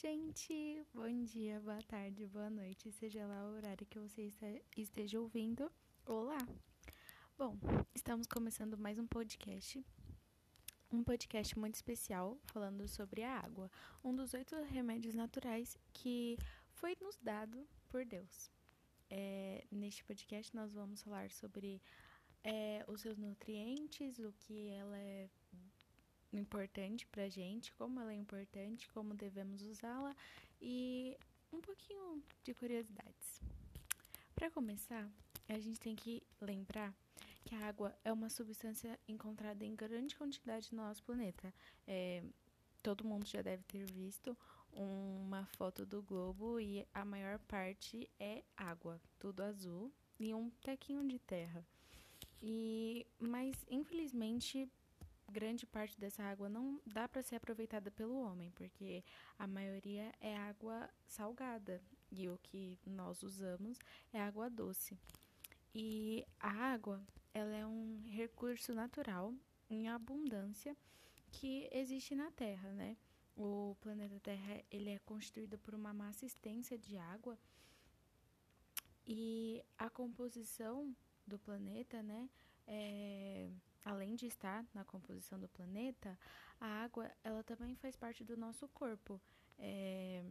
gente! Bom dia, boa tarde, boa noite, seja lá o horário que você esteja ouvindo. Olá! Bom, estamos começando mais um podcast. Um podcast muito especial falando sobre a água, um dos oito remédios naturais que foi nos dado por Deus. É, neste podcast, nós vamos falar sobre é, os seus nutrientes, o que ela é importante pra gente, como ela é importante, como devemos usá-la e um pouquinho de curiosidades. Para começar, a gente tem que lembrar que a água é uma substância encontrada em grande quantidade no nosso planeta. É, todo mundo já deve ter visto uma foto do globo e a maior parte é água, tudo azul e um tequinho de terra. E mas infelizmente grande parte dessa água não dá para ser aproveitada pelo homem, porque a maioria é água salgada e o que nós usamos é água doce. E a água, ela é um recurso natural em abundância que existe na Terra, né? O planeta Terra, ele é constituído por uma massa extensa de água e a composição do planeta, né, é além de estar na composição do planeta, a água ela também faz parte do nosso corpo. É,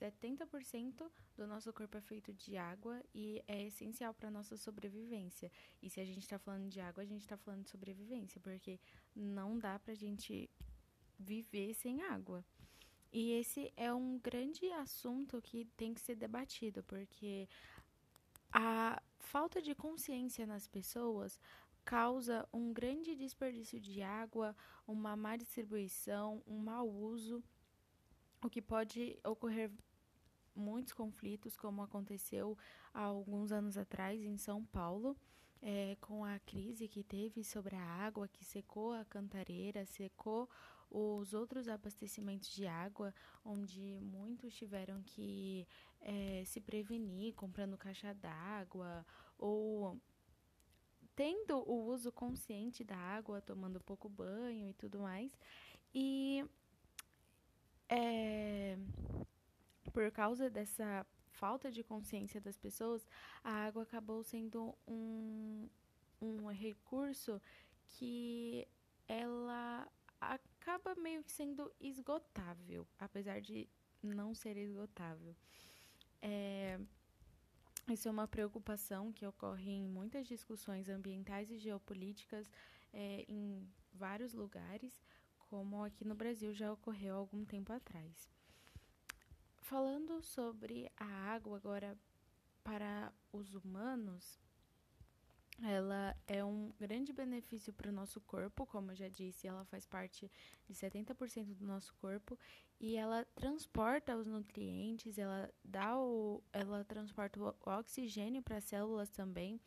70% do nosso corpo é feito de água e é essencial para a nossa sobrevivência. E se a gente está falando de água, a gente está falando de sobrevivência, porque não dá para a gente viver sem água. E esse é um grande assunto que tem que ser debatido, porque a falta de consciência nas pessoas causa um grande desperdício de água, uma má distribuição, um mau uso, o que pode ocorrer muitos conflitos, como aconteceu há alguns anos atrás em São Paulo, é, com a crise que teve sobre a água, que secou a cantareira, secou os outros abastecimentos de água, onde muitos tiveram que é, se prevenir comprando caixa d'água ou tendo o uso consciente da água, tomando pouco banho e tudo mais. E é, por causa dessa falta de consciência das pessoas, a água acabou sendo um, um recurso que ela acaba meio que sendo esgotável, apesar de não ser esgotável. É, isso é uma preocupação que ocorre em muitas discussões ambientais e geopolíticas é, em vários lugares, como aqui no Brasil já ocorreu há algum tempo atrás. Falando sobre a água agora para os humanos, ela é um grande benefício para o nosso corpo, como eu já disse, ela faz parte de 70% do nosso corpo e ela transporta os nutrientes, ela dá o, ela transporta o oxigênio para as células também.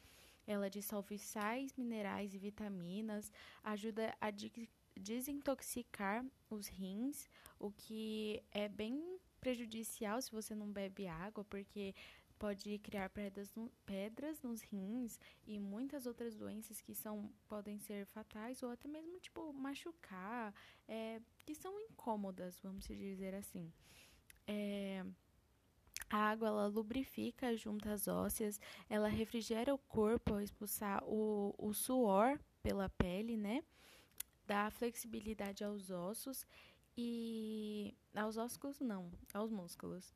Ela dissolve sais, minerais e vitaminas, ajuda a de desintoxicar os rins, o que é bem prejudicial se você não bebe água, porque pode criar pedras, no, pedras nos rins e muitas outras doenças que são podem ser fatais ou até mesmo tipo machucar, é, que são incômodas, vamos dizer assim. É, a água ela lubrifica juntas ósseas, ela refrigera o corpo ao expulsar o, o suor pela pele, né? Dá flexibilidade aos ossos e aos ossos não, aos músculos.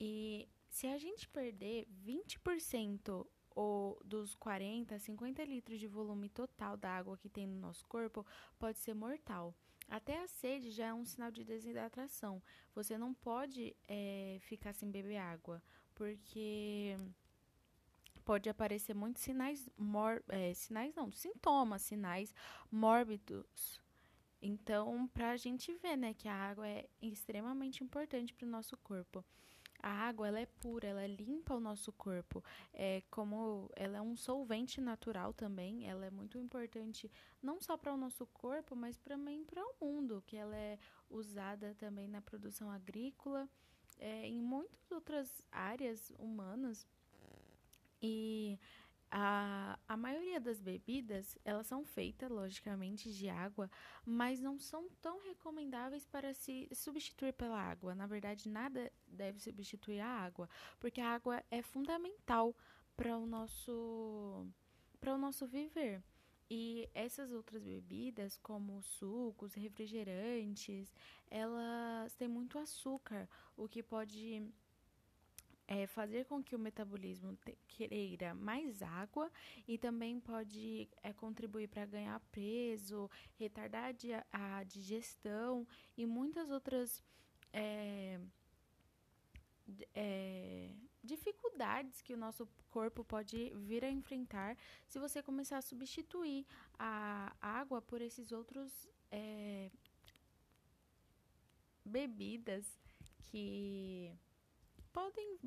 E se a gente perder 20% ou dos 40 a 50 litros de volume total da água que tem no nosso corpo, pode ser mortal. Até a sede já é um sinal de desidratação. Você não pode é, ficar sem beber água, porque pode aparecer muitos sinais, mor é, sinais não, sintomas, sinais mórbidos. Então, para a gente ver, né, que a água é extremamente importante para o nosso corpo. A água ela é pura, ela limpa o nosso corpo. É como ela é um solvente natural também, ela é muito importante não só para o nosso corpo, mas também para o mundo, que ela é usada também na produção agrícola, é, em muitas outras áreas humanas. E a, a maioria das bebidas, elas são feitas, logicamente, de água, mas não são tão recomendáveis para se substituir pela água. Na verdade, nada deve substituir a água, porque a água é fundamental para o nosso para o nosso viver. E essas outras bebidas, como sucos, refrigerantes, elas têm muito açúcar, o que pode é, fazer com que o metabolismo te, queira mais água e também pode é, contribuir para ganhar peso, retardar a, a, digestão e muitas outras é, é, dificuldades que o nosso corpo pode vir a enfrentar se você começar a substituir a água por esses outros é, bebidas que podem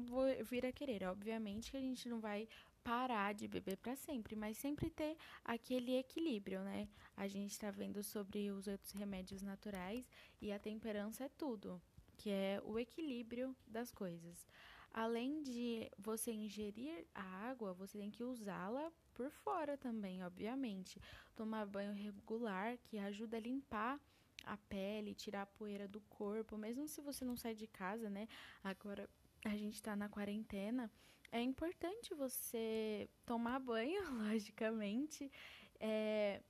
vir a querer. Obviamente que a gente não vai parar de beber para sempre, mas sempre ter aquele equilíbrio, né? A gente está vendo sobre os outros remédios naturais e a temperança é tudo, que é o equilíbrio das coisas. Além de você ingerir a água, você tem que usá-la por fora também, obviamente. Tomar banho regular, que ajuda a limpar a pele, tirar a poeira do corpo, mesmo se você não sai de casa, né? Agora a gente está na quarentena, é importante você tomar banho, logicamente, é,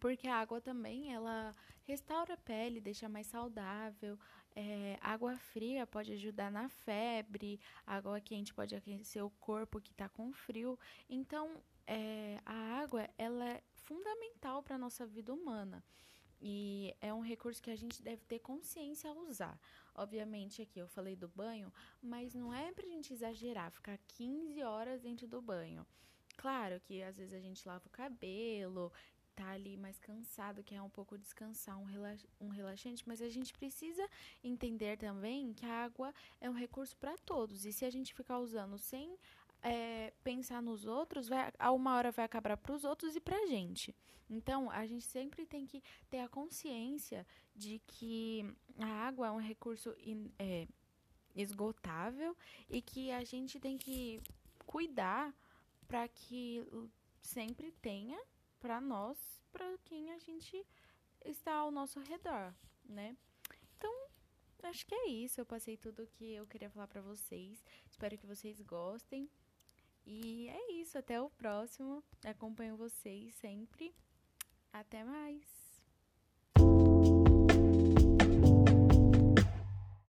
porque a água também ela restaura a pele, deixa mais saudável. É, água fria pode ajudar na febre, água quente pode aquecer o corpo que está com frio. Então, é, a água ela é fundamental para a nossa vida humana. E é um recurso que a gente deve ter consciência ao usar. Obviamente, aqui eu falei do banho, mas não é pra gente exagerar, ficar 15 horas dentro do banho. Claro que às vezes a gente lava o cabelo, tá ali mais cansado, quer um pouco descansar, um, relax, um relaxante, mas a gente precisa entender também que a água é um recurso para todos. E se a gente ficar usando sem é, pensar nos outros, vai, a uma hora vai acabar para os outros e para a gente. Então, a gente sempre tem que ter a consciência de que a água é um recurso in, é, esgotável e que a gente tem que cuidar para que sempre tenha para nós, para quem a gente está ao nosso redor, né? Então, acho que é isso. Eu passei tudo o que eu queria falar para vocês. Espero que vocês gostem. E é isso, até o próximo. Acompanho vocês sempre. Até mais!